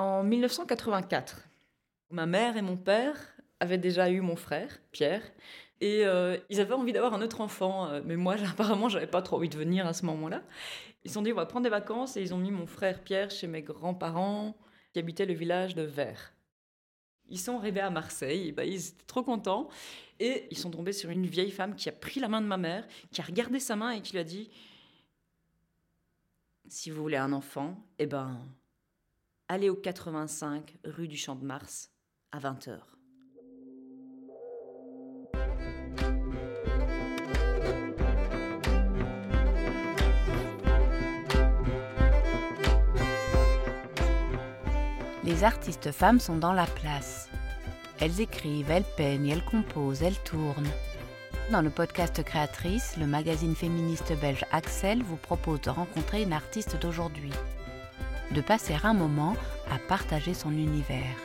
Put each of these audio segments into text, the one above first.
En 1984, ma mère et mon père avaient déjà eu mon frère, Pierre, et euh, ils avaient envie d'avoir un autre enfant. euh, mais moi, apparemment, j'avais pas trop envie de venir à ce moment-là. Ils se sont dit, on va prendre des vacances, et ils ont mis mon frère Pierre chez mes grands-parents qui habitaient le village de Vers. Ils sont arrivés à Marseille, ben, ils étaient trop contents, et ils sont tombés sur une vieille femme qui a pris la main de ma mère, qui a regardé sa main et qui lui a dit Si vous voulez un enfant, eh ben, allez au 85 rue du Champ de Mars à 20h. Les artistes femmes sont dans la place. Elles écrivent, elles peignent, elles composent, elles tournent. Dans le podcast Créatrice, le magazine féministe belge Axel vous propose de rencontrer une artiste d'aujourd'hui, de passer un moment à partager son univers.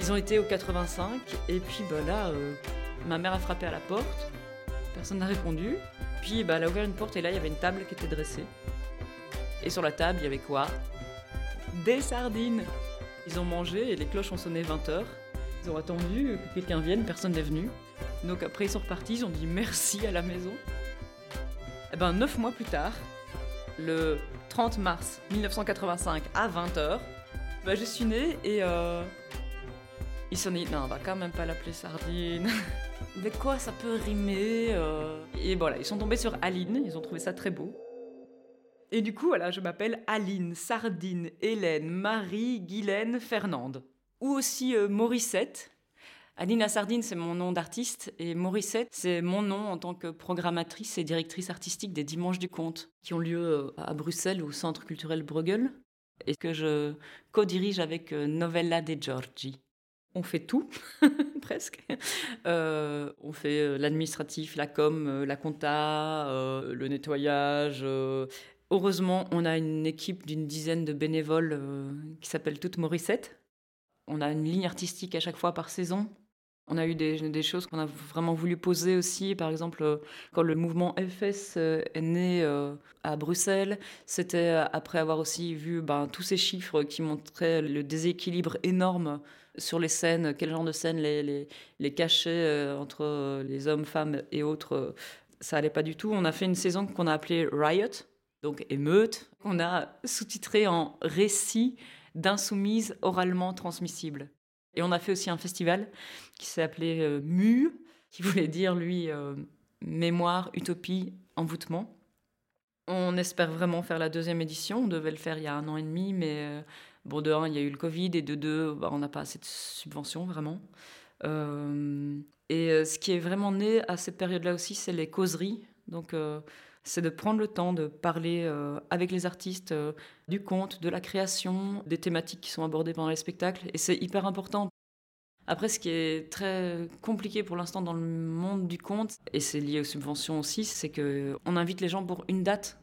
Ils ont été au 85, et puis bah, là, euh, ma mère a frappé à la porte, personne n'a répondu, puis bah, elle a ouvert une porte, et là, il y avait une table qui était dressée. Et sur la table, il y avait quoi? Des sardines Ils ont mangé, et les cloches ont sonné 20h. Ils ont attendu que quelqu'un vienne, personne n'est venu. Donc après, ils sont repartis, ils ont dit merci à la maison. Et ben, neuf mois plus tard, le 30 mars 1985 à 20h, bah, je suis née et euh, ils se sont dit, non, on va quand même pas l'appeler Sardine. Mais quoi, ça peut rimer euh? Et voilà, ils sont tombés sur Aline, ils ont trouvé ça très beau. Et du coup, voilà, je m'appelle Aline, Sardine, Hélène, Marie, Guylaine, Fernande. Ou aussi euh, Morissette. Aline la Sardine, c'est mon nom d'artiste, et Morissette, c'est mon nom en tant que programmatrice et directrice artistique des Dimanches du Conte, qui ont lieu euh, à Bruxelles, au Centre culturel Bruegel, et que je co-dirige avec euh, Novella De Giorgi. On fait tout, presque. Euh, on fait l'administratif, la com, la compta, le nettoyage. Heureusement, on a une équipe d'une dizaine de bénévoles qui s'appelle Toute Morissette. On a une ligne artistique à chaque fois par saison. On a eu des, choses qu'on a vraiment voulu poser aussi. Par exemple, euh, quand le mouvement FS euh, est né euh, à Bruxelles, c'était après avoir aussi vu ben, tous ces chiffres qui montraient le déséquilibre énorme sur les scènes, quel genre de scènes les, les, cachets entre les hommes, femmes et autres, ça allait pas du tout. On a fait une saison qu'on a appelée Riot, donc émeute, qu'on a sous-titré en récit d'insoumises oralement transmissibles. Et on a fait aussi un festival qui appelé euh, MU, qui voulait dire, lui, euh, mémoire, utopie, envoûtement. On espère vraiment faire la deuxième édition. On devait le faire il y a un an et demi, mais euh, bon, de un, il y a eu le Covid, et de deux, bah, on n'a pas assez de subventions, vraiment. Euh, et ce qui est vraiment né à cette période-là aussi, c'est les causeries. Donc, c'est de prendre le temps de parler euh, avec les artistes euh, du conte, de la création, des thématiques qui sont abordées pendant les spectacles. Et c'est hyper important. Après, ce qui est très compliqué pour l'instant dans le monde du conte, et c'est lié aux subventions aussi, c'est qu'on invite les gens pour une date.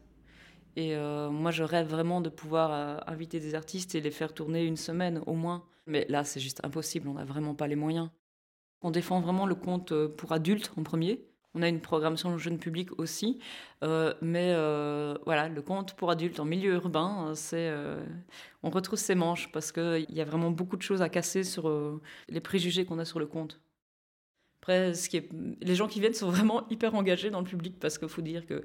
Et euh, moi, je rêve vraiment de pouvoir euh, inviter des artistes et les faire tourner une semaine au moins. Mais là, c'est juste impossible, on n'a vraiment pas les moyens. On défend vraiment le conte euh, pour adultes en premier. On a une programmation jeune public aussi, euh, mais euh, voilà, le conte pour adultes en milieu urbain, euh, c'est, on retrousse ses manches parce qu'il y a vraiment beaucoup de choses à casser sur les préjugés qu'on a sur le conte. Après, ce qui est, les gens qui viennent sont vraiment hyper engagés dans le public parce qu'il faut dire que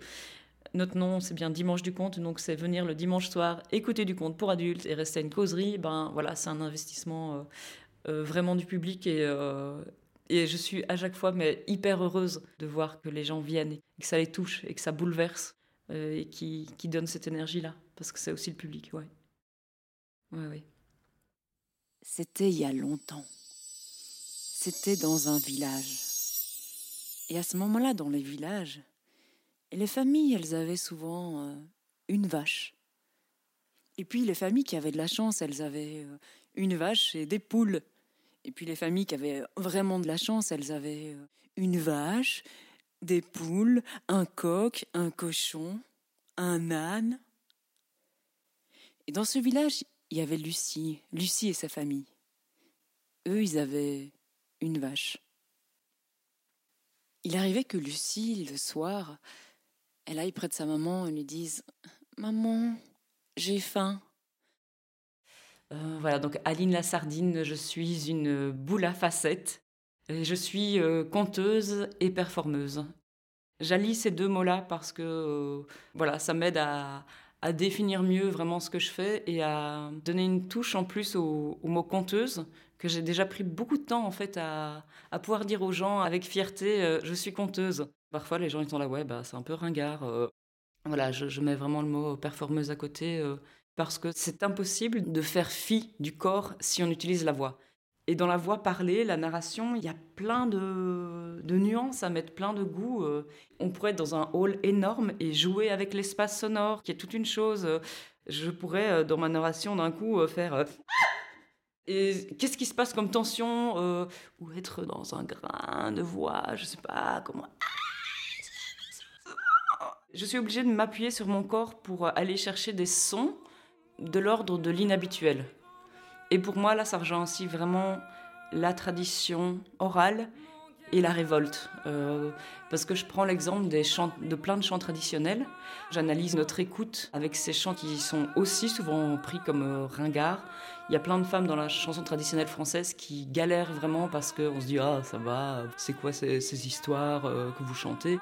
notre nom, c'est bien Dimanche du conte, donc c'est venir le dimanche soir, écouter du conte pour adultes et rester à une causerie. Ben voilà, c'est un investissement vraiment du public et, et je suis à chaque fois mais hyper heureuse de voir que les gens viennent, et que ça les touche et que ça bouleverse euh, et qui, donne cette énergie-là, parce que c'est aussi le public, ouais. Ouais, ouais. C'était il y a longtemps. C'était dans un village. Et à ce moment-là, dans les villages, les familles, elles avaient souvent euh, une vache. Et puis les familles qui avaient de la chance, elles avaient euh, une vache et des poules. Et puis les familles qui avaient vraiment de la chance, elles avaient euh, une vache, des poules, un coq, un cochon, un âne. Et dans ce village, il y avait Lucie, Lucie et sa famille. Eux, ils avaient une vache. Il arrivait que Lucie, le soir, elle aille près de sa maman et lui dise Maman, j'ai faim. Euh, voilà, donc Aline la Sardine, je suis une boule à facettes. je suis euh, conteuse et performeuse. J'allie ces deux mots-là parce que euh, voilà, ça m'aide à, définir mieux vraiment ce que je fais et à donner une touche en plus au, mot conteuse que j'ai déjà pris beaucoup de temps en fait à, pouvoir dire aux gens avec fierté je suis conteuse. Parfois les gens ils sont là ouais bah c'est un peu ringard. voilà, je, mets vraiment le mot performeuse à côté parce que c'est impossible de faire fi du corps si on utilise la voix. Et dans la voix parlée, la narration, il y a plein de, nuances à mettre, plein de goûts. Euh. On pourrait être dans un hall énorme et jouer avec l'espace sonore, qui est toute une chose. Je pourrais, euh, dans ma narration, d'un coup, euh, faire... Et qu'est-ce qui se passe comme tension Ou être dans un grain de voix, je sais pas comment... Je suis obligée de m'appuyer sur mon corps pour aller chercher des sons de l'ordre de l'inhabituel. Et pour moi, là, ça rejoint aussi vraiment la tradition orale et la révolte. Euh, parce que je prends l'exemple des chants, de plein de chants traditionnels. J'analyse notre écoute avec ces chants qui sont aussi souvent pris comme euh, ringards. Il y a plein de femmes dans la chanson traditionnelle française qui galèrent vraiment parce qu'on se dit Ah, ça va, c'est quoi ces, histoires euh, que vous chantez?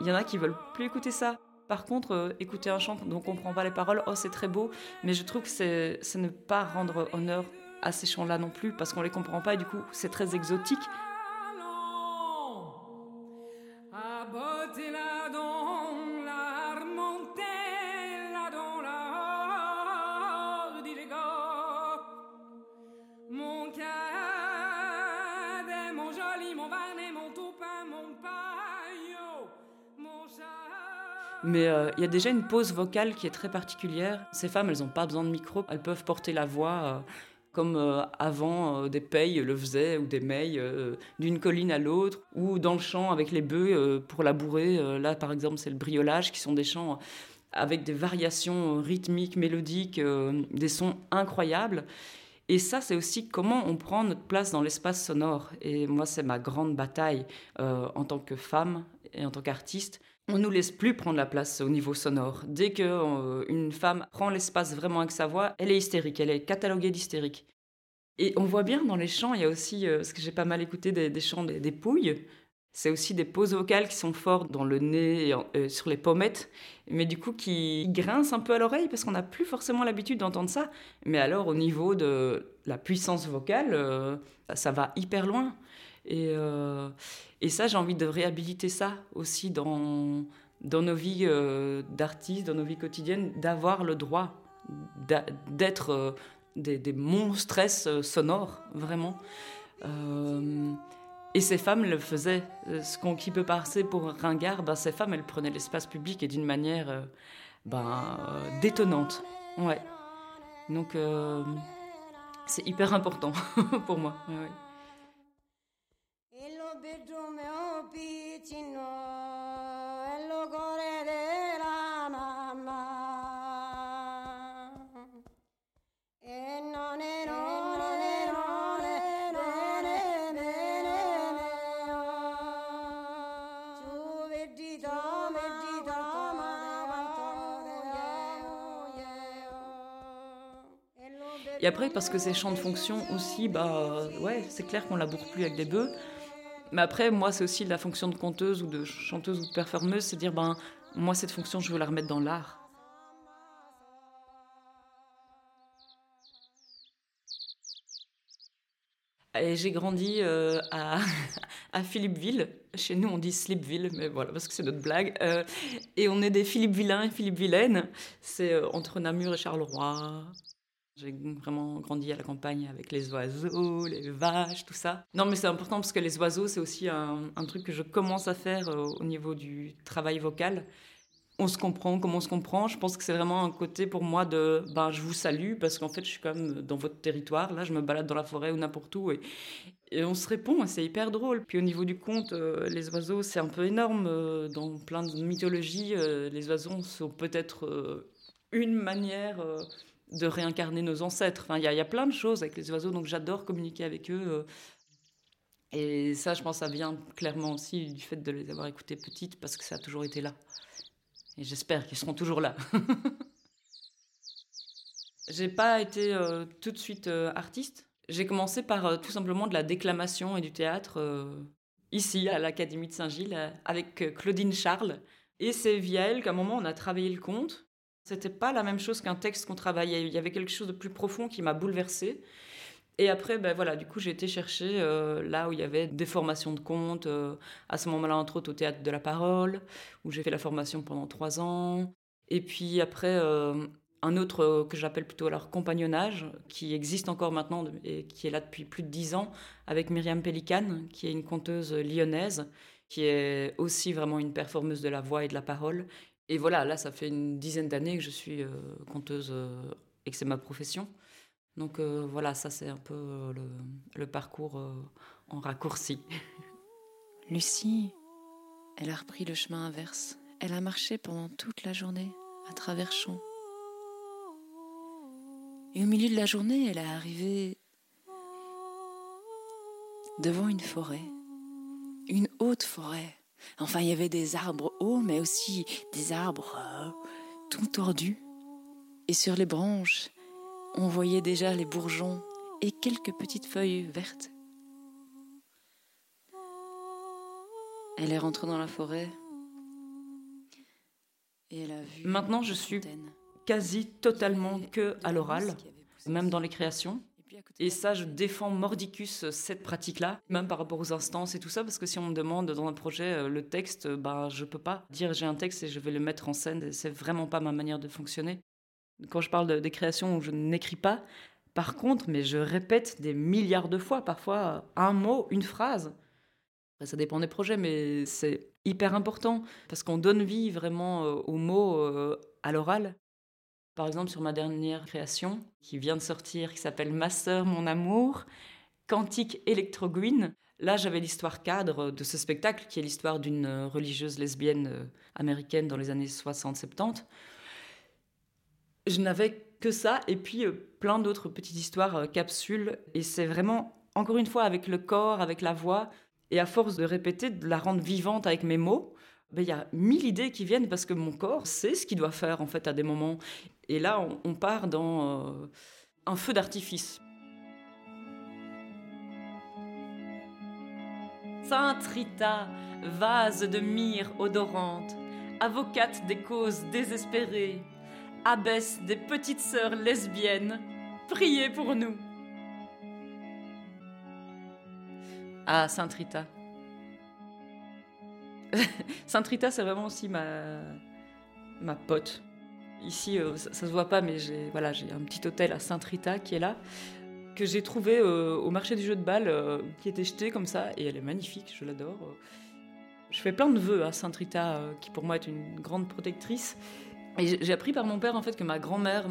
Il y en a qui veulent plus écouter ça. Par contre, euh, écouter un chant dont on comprend pas les paroles, oh c'est très beau, mais je trouve que c'est ne pas rendre honneur à ces chants-là non plus, parce qu'on les comprend pas et du coup c'est très exotique. Mais euh, il y a déjà une pose vocale qui est très particulière. Ces femmes, elles n'ont pas besoin de micro, elles peuvent porter la voix euh, comme euh, avant des payes le faisaient ou des meilles d'une colline à l'autre ou dans le champ avec les bœufs pour labourer. là, par exemple, c'est le briolage qui sont des chants avec des variations rythmiques, mélodiques, des sons incroyables. Et ça, c'est aussi comment on prend notre place dans l'espace sonore. Et moi, c'est ma grande bataille en tant que femme et en tant qu'artiste on nous laisse plus prendre la place au niveau sonore. Dès qu'une euh, femme prend l'espace vraiment avec sa voix, elle est hystérique, elle est cataloguée d'hystérique. Et on voit bien dans les chants, il y a aussi, euh, ce que j'ai pas mal écouté des, chants des, pouilles, c'est aussi des pauses vocales qui sont fortes dans le nez et euh, sur les pommettes, mais du coup qui grincent un peu à l'oreille parce qu'on n'a plus forcément l'habitude d'entendre ça. Mais alors au niveau de la puissance vocale, ça va hyper loin. Et, euh, et ça, j'ai envie de réhabiliter ça aussi dans, nos vies euh, d'artistes, dans nos vies quotidiennes, d'avoir le droit d'être euh, des, des monstresses sonores, vraiment. et ces femmes le faisaient. Ce qu'on qui peut passer pour ringard, ben, ces femmes, elles prenaient l'espace public et d'une manière ben, détonnante. Ouais. Donc, c'est hyper important pour moi. Et après, parce que c'est chants de fonction aussi, bah ouais, c'est clair qu'on laboure plus avec des bœufs. Mais après, moi, c'est aussi la fonction de conteuse ou de chanteuse ou de performeuse, c'est dire, ben, moi, cette fonction, je veux la remettre dans l'art. J'ai grandi euh, à, à, Philippeville. Chez nous, on dit Slipville, mais voilà, parce que c'est notre blague. Euh, et on est des Philippe-Vilains et Philippe-Vilaines. C'est euh, entre Namur et Charleroi. J'ai vraiment grandi à la campagne avec les oiseaux, les vaches, tout ça. Non, mais c'est important parce que les oiseaux, c'est aussi un, truc que je commence à faire euh, au niveau du travail vocal. On se comprend, comment on se comprend. Je pense que c'est vraiment un côté pour moi de ben, je vous salue parce qu'en fait, je suis quand même dans votre territoire. Là, je me balade dans la forêt ou n'importe où et, on se répond c'est hyper drôle. Puis au niveau du conte, euh, les oiseaux, c'est un peu énorme. Euh, dans plein de mythologies, les oiseaux sont peut-être une manière de réincarner nos ancêtres. Il y, a plein de choses avec les oiseaux, donc j'adore communiquer avec eux. Euh. Et ça, je pense, ça vient clairement aussi du fait de les avoir écoutés petites, parce que ça a toujours été là. Et j'espère qu'ils seront toujours là. J'ai pas été euh, tout de suite euh, artiste. J'ai commencé par tout simplement de la déclamation et du théâtre ici à l'Académie de Saint-Gilles avec Claudine Charles. Et c'est via elle qu'à un moment on a travaillé le conte. C'était pas la même chose qu'un texte qu'on travaillait. Il y avait quelque chose de plus profond qui m'a bouleversée. Et après, ben voilà, du coup, j'ai été chercher là où il y avait des formations de conte, à ce moment-là, entre autres, au Théâtre de la Parole, où j'ai fait la formation pendant trois ans. Et puis après, un autre euh, que j'appelle plutôt alors compagnonnage, qui existe encore maintenant et qui est là depuis plus de dix ans, avec Myriam Pélican, qui est une conteuse lyonnaise, qui est aussi vraiment une performeuse de la voix et de la parole. Et voilà, là, ça fait une dizaine d'années que je suis euh, conteuse euh, et que c'est ma profession. Donc voilà, ça c'est un peu le, le parcours en raccourci. Lucie, elle a repris le chemin inverse. Elle a marché pendant toute la journée à travers champs et au milieu de la journée, elle est arrivée devant une forêt, une haute forêt. Enfin, il y avait des arbres hauts, mais aussi des arbres euh, tout tordus. Et sur les branches, on voyait déjà les bourgeons et quelques petites feuilles vertes. Elle est rentrée dans la forêt et elle a vu. Maintenant, je suis quasi totalement que à l'oral, même dans les créations. Et ça, je défends mordicus cette pratique-là, même par rapport aux instances et tout ça, parce que si on me demande dans un projet euh, le texte, bah, je peux pas dire j'ai un texte et je vais le mettre en scène. C'est vraiment pas ma manière de fonctionner. Quand je parle des créations où je n'écris pas, par contre, mais je répète des milliards de fois, parfois un mot, une phrase. ça dépend des projets, mais c'est hyper important parce qu'on donne vie vraiment euh, aux mots euh, à l'oral. Par exemple, sur ma dernière création, qui vient de sortir, qui s'appelle Ma sœur, mon amour, Cantique électroguine. Là, j'avais l'histoire cadre de ce spectacle, qui est l'histoire d'une religieuse lesbienne euh, américaine dans les années 60-70. Je n'avais que ça, et puis euh, plein d'autres petites histoires, euh, capsules. Et c'est vraiment, encore une fois, avec le corps, avec la voix, et à force de répéter, de la rendre vivante avec mes mots, il y a mille idées qui viennent parce que mon corps sait ce qu'il doit faire en fait à des moments. Et là, on, part dans euh, un feu d'artifice. Sainte Rita, vase de myrrhe odorante, avocate des causes désespérées, abbesse des petites sœurs lesbiennes, priez pour nous. Ah, Sainte Rita. Sainte Rita, c'est vraiment aussi ma, ma pote. Ici, euh, ça, se voit pas, mais j'ai voilà, j'ai un petit hôtel à Sainte Rita qui est là, que j'ai trouvé euh, au marché du jeu de balle, euh, qui était jeté comme ça, et elle est magnifique, je l'adore. Je fais plein de vœux à Sainte Rita, qui pour moi est une grande protectrice. Et j'ai appris par mon père en fait que ma grand-mère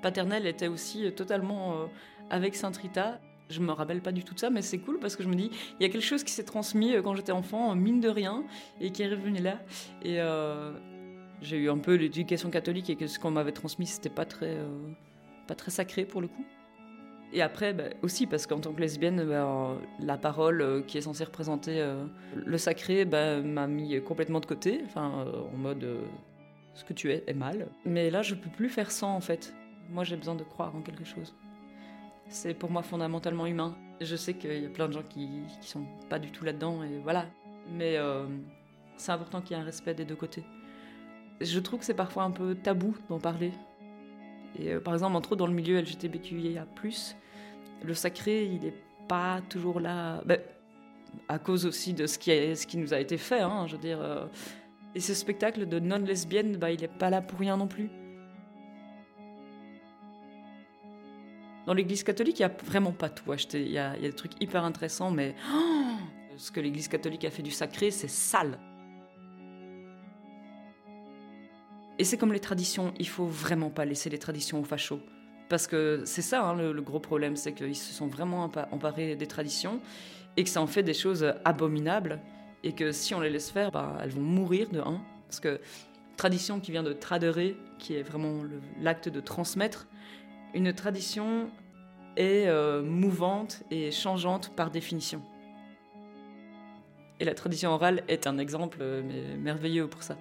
paternelle était aussi totalement avec Sainte Rita. Je me rappelle pas du tout de ça, mais c'est cool parce que je me dis, il y a quelque chose qui s'est transmis euh, quand j'étais enfant, mine de rien, et qui est revenu là. Et euh, j'ai eu un peu l'éducation catholique et ce qu'on m'avait transmis, c'était pas très, euh, pas très sacré pour le coup. Et après, bah, aussi parce qu'en tant que lesbienne, bah, la parole qui est censée représenter le sacré bah, m'a mis complètement de côté, en mode ce que tu es est mal. Mais là, je peux plus faire sans en fait. Moi, j'ai besoin de croire en quelque chose. C'est pour moi fondamentalement humain. Je sais qu'il y a plein de gens qui, qui sont pas du tout là-dedans, et voilà. Mais euh, c'est important qu'il y ait un respect des deux côtés. Je trouve que c'est parfois un peu tabou d'en parler. Et euh, par exemple, entre autres dans le milieu LGBTQIA+, le sacré, il n'est pas toujours là. Ben, à cause aussi de ce qui, est, ce qui nous a été fait, hein, je veux dire. Euh. et ce spectacle de non-lesbienne, bah, il n'est pas là pour rien non plus. Dans l'Église catholique, il n'y a vraiment pas tout acheté. Il y, a, des trucs hyper intéressants, mais ce que l'Église catholique a fait du sacré, c'est sale. Et c'est comme les traditions, il faut vraiment pas laisser les traditions aux fachos. Parce que c'est ça hein, le, gros problème, c'est qu'ils se sont vraiment emparés des traditions et que ça en fait des choses abominables et que si on les laisse faire, bah, elles vont mourir de un. Parce que tradition qui vient de traderer, qui est vraiment l'acte de transmettre, une tradition est euh, mouvante et changeante par définition. Et la tradition orale est un exemple euh, merveilleux pour ça.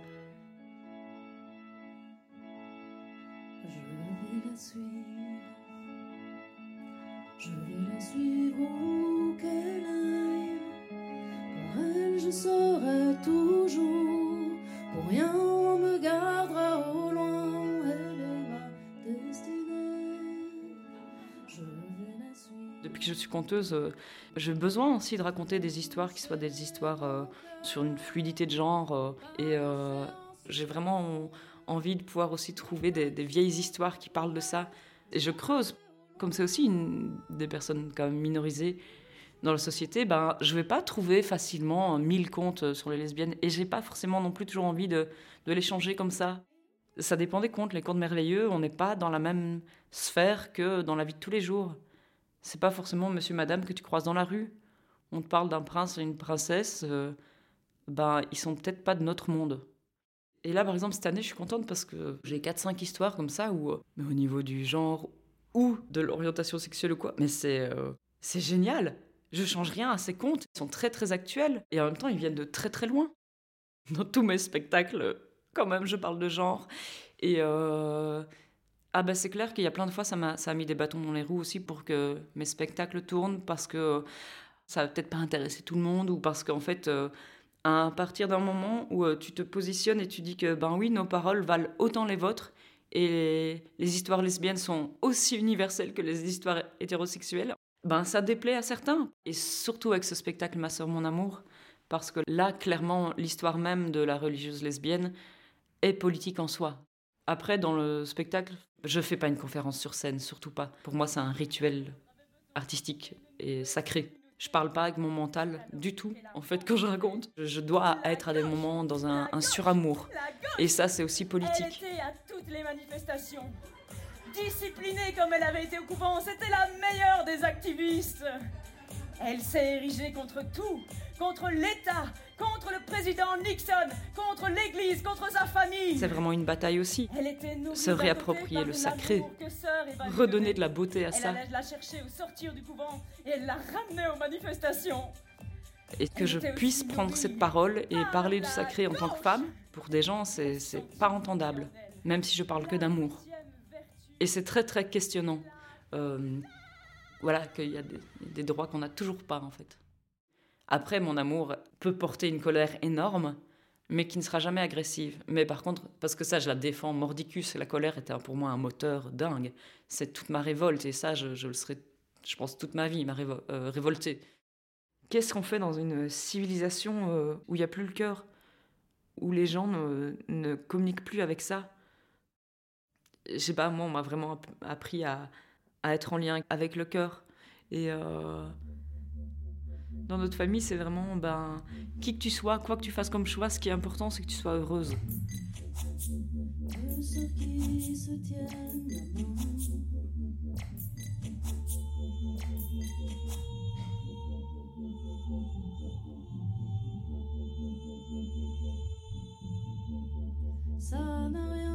Conteuse, euh, j'ai besoin aussi de raconter des histoires qui soient des histoires euh, sur une fluidité de genre. euh, et j'ai vraiment envie de pouvoir aussi trouver des, vieilles histoires qui parlent de ça. Et je creuse. Comme c'est aussi une, des personnes quand même minorisées dans la société, ben, je vais pas trouver facilement mille contes sur les lesbiennes. Et j'ai pas forcément non plus toujours envie de, de les changer comme ça. Ça dépend des contes. Les contes merveilleux, on n'est pas dans la même sphère que dans la vie de tous les jours. C'est pas forcément monsieur, madame que tu croises dans la rue. On te parle d'un prince et une princesse, euh, ben, ils sont peut-être pas de notre monde. Et là, par exemple, cette année, je suis contente parce que j'ai 4-5 histoires comme ça où, euh, mais au niveau du genre ou de l'orientation sexuelle ou quoi, mais c'est euh, c'est génial. Je change rien à ces contes. Ils sont très très actuels et en même temps, ils viennent de très très loin. Dans tous mes spectacles, quand même, je parle de genre. Et euh, ah bah c'est clair qu'il y a plein de fois, ça m'a ça a mis des bâtons dans les roues aussi pour que mes spectacles tournent parce que ça va peut-être pas intéresser tout le monde ou parce qu'en fait, euh, à partir d'un moment où euh, tu te positionnes et tu dis que ben oui, nos paroles valent autant les vôtres et les, les histoires lesbiennes sont aussi universelles que les histoires hétérosexuelles, ben ça déplaît à certains. Et surtout avec ce spectacle Ma sœur, mon amour, parce que là, clairement, l'histoire même de la religieuse lesbienne est politique en soi. Après, dans le spectacle, je fais pas une conférence sur scène, surtout pas. Pour moi, c'est un rituel artistique et sacré. Je parle pas avec mon mental du tout, en fait, quand je raconte. Je- dois être à des moments dans un, un suramour. Et ça, c'est aussi Elle politique. était à toutes les manifestations. Disciplinée comme elle avait été au couvent, c'était la meilleure des activistes. Elle s'est érigée contre tout, contre l'État, contre le président Nixon, contre l'Église, contre sa famille. C'est vraiment une bataille aussi. Elle était Se réapproprier le sacré. Redonner de la beauté à Elle ça. allait la chercher au sortir du couvent et elle la ramenait aux manifestations. Et que je puisse prendre cette parole et parler du sacré en tant que femme, pour des gens, c'est c'est pas entendable. Même si je parle que d'amour. Et c'est très très questionnant. Euh, voilà, qu'il y a des, droits qu'on n'a toujours pas en fait. Après, mon amour peut porter une colère énorme, mais qui ne sera jamais agressive. Mais par contre, parce que ça, je la défends mordicus, la colère était pour moi un moteur dingue. C'est toute ma révolte, et ça, je, je le serai, je pense, toute ma vie, ma euh, révoltée. Qu'est-ce qu'on fait dans une civilisation euh, où il n'y a plus le cœur Où les gens ne, ne communiquent plus avec ça? Je sais pas, moi, on m'a vraiment app- appris à, à être en lien avec le cœur. Et euh, dans notre famille, c'est vraiment, ben, qui que tu sois, quoi que tu fasses comme choix, ce qui est important, c'est que tu sois heureuse. Ça n'a rien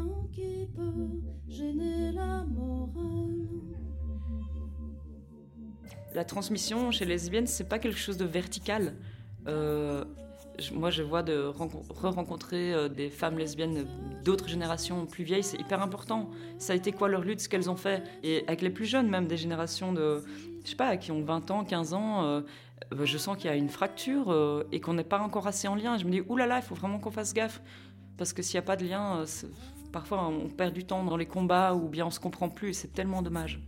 La transmission chez les lesbiennes, c'est pas quelque chose de vertical. Euh, moi, je vois de rencon- re-rencontrer euh, des femmes lesbiennes d'autres générations plus vieilles, c'est hyper important. Ça a été quoi leur lutte, ce qu'elles ont fait? Et avec les plus jeunes, même des générations de, je sais pas, qui ont 20 ans, 15 ans, euh, je sens qu'il y a une fracture et qu'on n'est pas encore assez en lien. Je me dis, oulala, là là, il faut vraiment qu'on fasse gaffe. Parce que s'il n'y a pas de lien, parfois on perd du temps dans les combats ou bien on se comprend plus et c'est tellement dommage.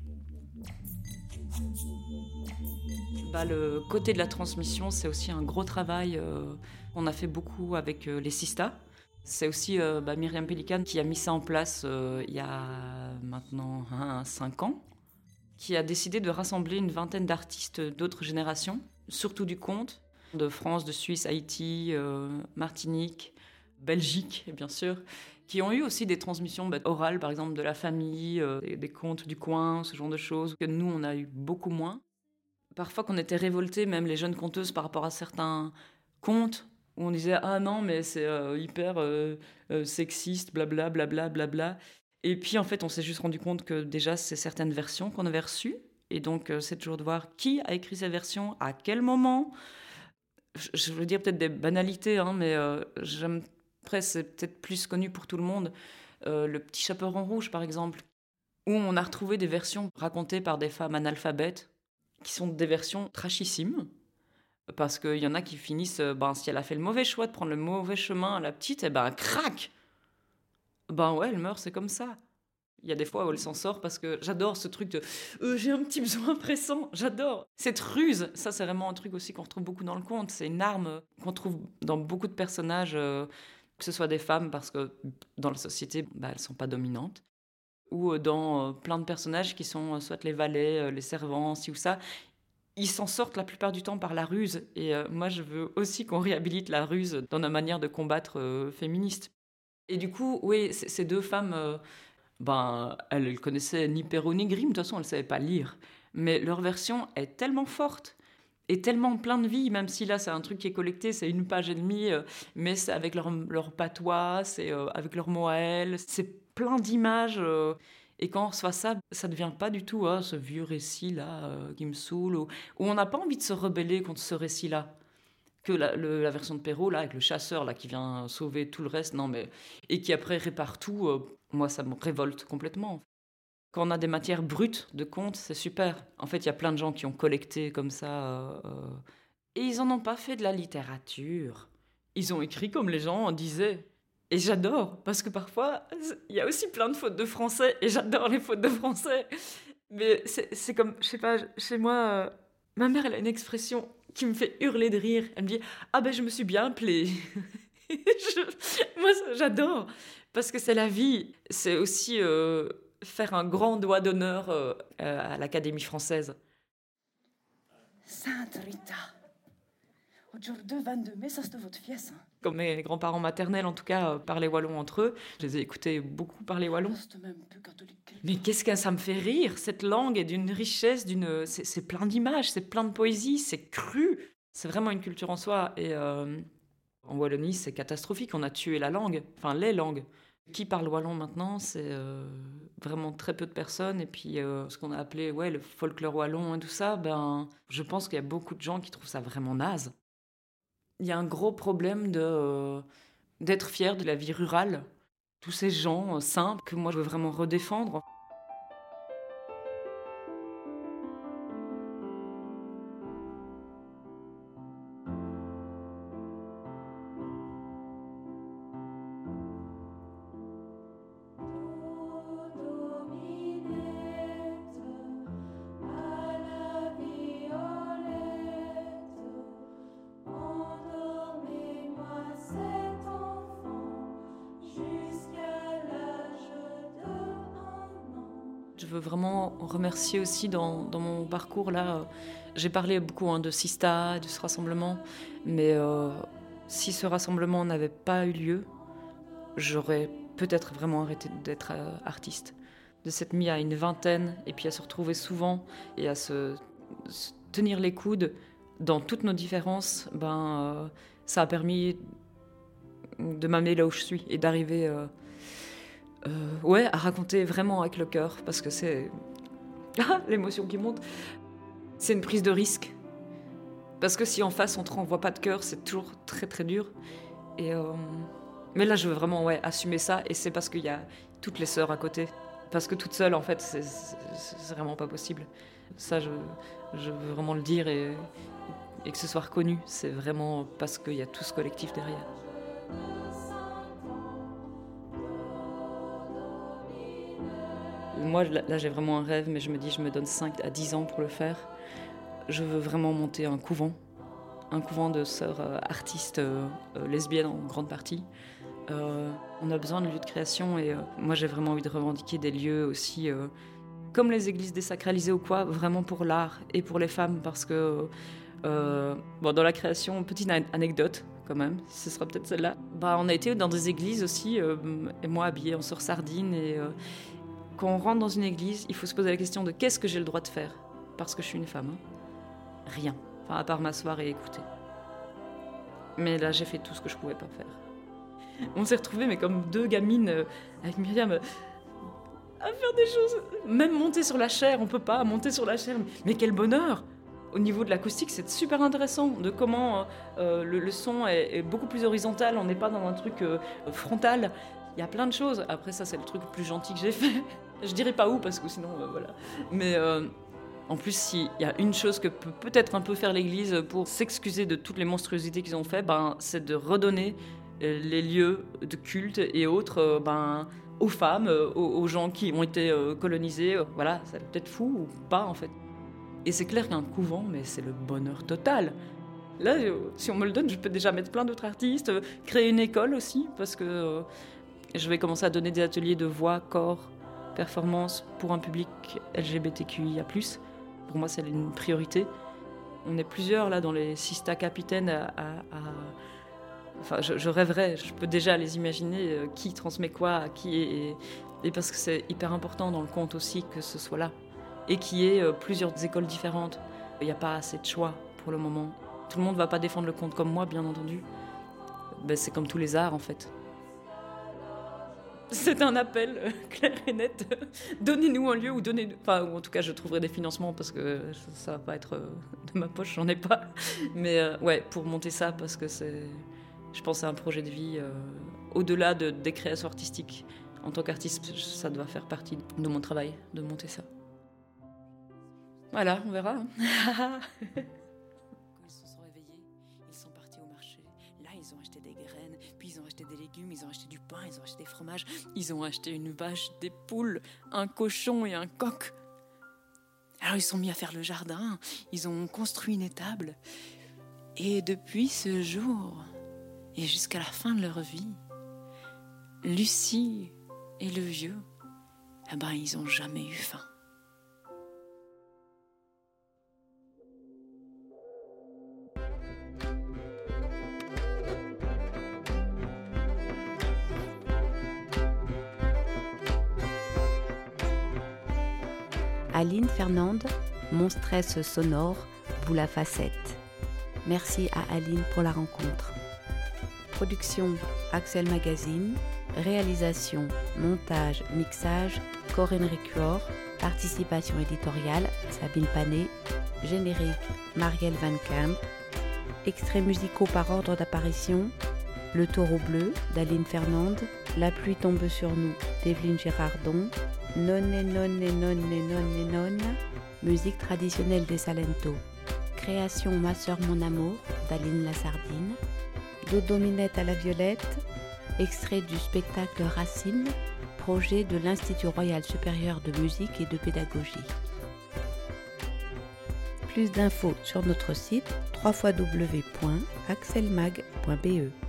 Le côté de la transmission, c'est aussi un gros travail. euh, on a fait beaucoup avec euh, les Sista. C'est aussi euh, bah, Myriam Pélican qui a mis ça en place il y a maintenant 5 ans, qui a décidé de rassembler une vingtaine d'artistes d'autres générations, surtout du conte, de France, de Suisse, Haïti, Martinique, Belgique, bien sûr, qui ont eu aussi des transmissions bah, orales, par exemple, de la famille, des, des contes du coin, ce genre de choses, que nous, on a eu beaucoup moins. Parfois qu'on était révoltés, même les jeunes conteuses, par rapport à certains contes, où on disait Ah non, mais c'est euh, hyper euh, euh, sexiste, blabla, blabla, blabla. Et puis en fait, on s'est juste rendu compte que déjà, c'est certaines versions qu'on avait reçues. Et donc, c'est toujours de voir qui a écrit ces versions, à quel moment. Je, je veux dire peut-être des banalités, hein, mais j'aime après, c'est peut-être plus connu pour tout le monde. Le Petit Chaperon Rouge, par exemple, où on a retrouvé des versions racontées par des femmes analphabètes, qui sont des versions trachissimes. Parce qu'il y en a qui finissent, euh, ben, si elle a fait le mauvais choix de prendre le mauvais chemin, la petite, et ben, crac Ben ouais, elle meurt, c'est comme ça. Il y a des fois où elle s'en sort parce que j'adore ce truc de euh, j'ai un petit besoin pressant, j'adore. Cette ruse, ça c'est vraiment un truc aussi qu'on retrouve beaucoup dans le conte. C'est une arme qu'on trouve dans beaucoup de personnages, euh, que ce soit des femmes parce que dans la société, bah, elles sont pas dominantes, ou euh, dans plein de personnages qui sont soit les valets, les servants, ci ou ça. Ils s'en sortent la plupart du temps par la ruse. Et moi, je veux aussi qu'on réhabilite la ruse dans la manière de combattre féministe. Et du coup, oui, ces deux femmes ben, elle ne connaissait ni Perrault ni Grimm, de toute façon, elle ne savait pas lire. Mais leur version est tellement forte et tellement plein de vie, même si là, c'est un truc qui est collecté, c'est une page et demie, euh, mais c'est avec leur, leur patois, c'est euh, avec leur mot à elles, c'est plein d'images. Euh, et quand on reçoit ça, ça ne devient pas du tout hein, ce vieux récit-là qui me saoule, où on n'a pas envie de se rebeller contre ce récit-là que la, version de Perrault, là, avec le chasseur, là, qui vient sauver tout le reste, non, mais. Et qui après répare tout, euh, moi, ça me révolte complètement. Quand on a des matières brutes de contes, c'est super. En fait, il y a plein de gens qui ont collecté comme ça. Euh, euh, et ils n'en ont pas fait de la littérature. Ils ont écrit comme les gens en disaient. Et j'adore, parce que parfois, il y a aussi plein de fautes de français, et j'adore les fautes de français. Mais c'est comme, je sais pas, chez moi, ma mère, elle a une expression qui me fait hurler de rire. Elle me dit Ah ben je me suis bien plaie. Moi j'adore parce que c'est la vie. C'est aussi euh, faire un grand doigt d'honneur euh, à l'Académie française. Sainte Rita, aujourd'hui 22 mai, ça c'est votre fiesse. Hein. Comme mes grands-parents maternels, en tout cas, euh, parlaient wallon entre eux. Je les ai écoutés beaucoup parler wallon. Mais qu'est-ce que ça me fait rire Cette langue est d'une richesse, d'une, c'est plein d'images, c'est plein de poésie, c'est cru. C'est vraiment une culture en soi. Et euh, en Wallonie, c'est catastrophique. On a tué la langue, enfin les langues. Qui parle wallon maintenant C'est euh, vraiment très peu de personnes. Et puis, ce qu'on a appelé ouais, le folklore wallon et tout ça, ben, je pense qu'il y a beaucoup de gens qui trouvent ça vraiment naze il y a un gros problème de euh, d'être fier de la vie rurale. Tous ces gens euh, simples que moi je veux vraiment redéfendre. Veux vraiment remercier aussi dans, mon parcours là. J'ai parlé beaucoup hein, de Sista, de ce rassemblement, mais euh, si ce rassemblement n'avait pas eu lieu, j'aurais peut-être vraiment arrêté d'être euh, artiste. De s'être mis à une vingtaine et puis à se retrouver souvent et à se, tenir les coudes dans toutes nos différences, ben, euh, ça a permis de m'amener là où je suis et d'arriver euh, ouais, à raconter vraiment avec le cœur, parce que c'est. Ah, l'émotion qui monte. C'est une prise de risque. Parce que si en face on te renvoie pas de cœur, c'est toujours très très dur. Et euh, Mais là, je veux vraiment ouais, assumer ça, et c'est parce qu'il y a toutes les sœurs à côté. Parce que toute seule, en fait, c'est vraiment pas possible. Ça, je, je, veux vraiment le dire et, et que ce soit reconnu. C'est vraiment parce qu'il y a tout ce collectif derrière. Moi, là, j'ai vraiment un rêve, mais je me dis, je me donne 5 à 10 ans pour le faire. Je veux vraiment monter un couvent, un couvent de sœurs euh, artistes euh, euh, lesbiennes en grande partie. on a besoin de lieux de création et moi, j'ai vraiment envie de revendiquer des lieux aussi, comme les églises désacralisées ou quoi, vraiment pour l'art et pour les femmes, parce que bon, dans la création, petite anecdote quand même, ce sera peut-être celle-là. Bah, on a été dans des églises aussi, et moi habillée en sœur sardine, et, quand on rentre dans une église, il faut se poser la question de qu'est-ce que j'ai le droit de faire parce que je suis une femme. Hein. Rien. Enfin, à part m'asseoir et écouter. Mais là, j'ai fait tout ce que je pouvais pas faire. On s'est retrouvés, mais comme deux gamines euh, avec Myriam, euh, à faire des choses. Même monter sur la chair, on peut pas monter sur la chair. Mais quel bonheur Au niveau de l'acoustique, c'est super intéressant de comment euh, le, son est, beaucoup plus horizontal. On n'est pas dans un truc frontal. Il y a plein de choses. Après, ça, c'est le truc le plus gentil que j'ai fait. Je dirais pas où parce que sinon, euh, voilà. Mais euh, En plus, s'il y a une chose que peut peut-être un peu faire l'Église pour s'excuser de toutes les monstruosités qu'ils ont fait, ben, c'est de redonner euh, les lieux de culte et autres ben, aux femmes, euh, aux, gens qui ont été colonisés. Voilà, c'est peut-être fou ou pas en fait. Et c'est clair qu'un couvent, mais c'est le bonheur total. Là, si on me le donne, je peux déjà mettre plein d'autres artistes, créer une école aussi, parce que je vais commencer à donner des ateliers de voix, corps, performance pour un public LGBTQIA. Pour moi, c'est une priorité. On est plusieurs là dans les Sista Capitaines à, Enfin, je, rêverais, je peux déjà les imaginer, euh, qui transmet quoi à qui, et, et parce que c'est hyper important dans le conte aussi que ce soit là. Et qu'il y ait euh, plusieurs écoles différentes. Il n'y a pas assez de choix pour le moment. Tout le monde ne va pas défendre le conte comme moi, bien entendu. Ben, c'est comme tous les arts, en fait. C'est un appel euh, clair et net. Donnez-nous un lieu ou donnez, enfin, en tout cas, je trouverai des financements parce que ça, va pas être de ma poche, j'en ai pas. Mais ouais, pour monter ça parce que c'est, je pense à un projet de vie euh, au-delà de, des créations artistiques. En tant qu'artiste, ça doit faire partie de mon travail, de monter ça. Voilà, on verra. Hein. Ils ont acheté du pain, ils ont acheté des fromages, ils ont acheté une vache, des poules, un cochon et un coq. Alors ils sont mis à faire le jardin, ils ont construit une étable. Et depuis ce jour, et jusqu'à la fin de leur vie, Lucie et le vieux, eh ben, ils n'ont jamais eu faim. Aline Fernande, Mon stress sonore, vous la facette. Merci à Aline pour la rencontre. Production Axel Magazine. Réalisation, montage, mixage Corinne Ricuor. Participation éditoriale Sabine Panet. Générique Marielle Van Camp. Extraits musicaux par ordre d'apparition Le taureau bleu d'Aline Fernande. La pluie tombe sur nous d'Evelyne Girardon. Nonne, nonne, nonne, nonne, nonne. Musique traditionnelle des Salento. Création Ma sœur, mon amour d'Aline Lassardine de Dominette à la Violette, extrait du spectacle Racine, projet de l'Institut Royal Supérieur de Musique et de Pédagogie. Plus d'infos sur notre site www.axelmag.be.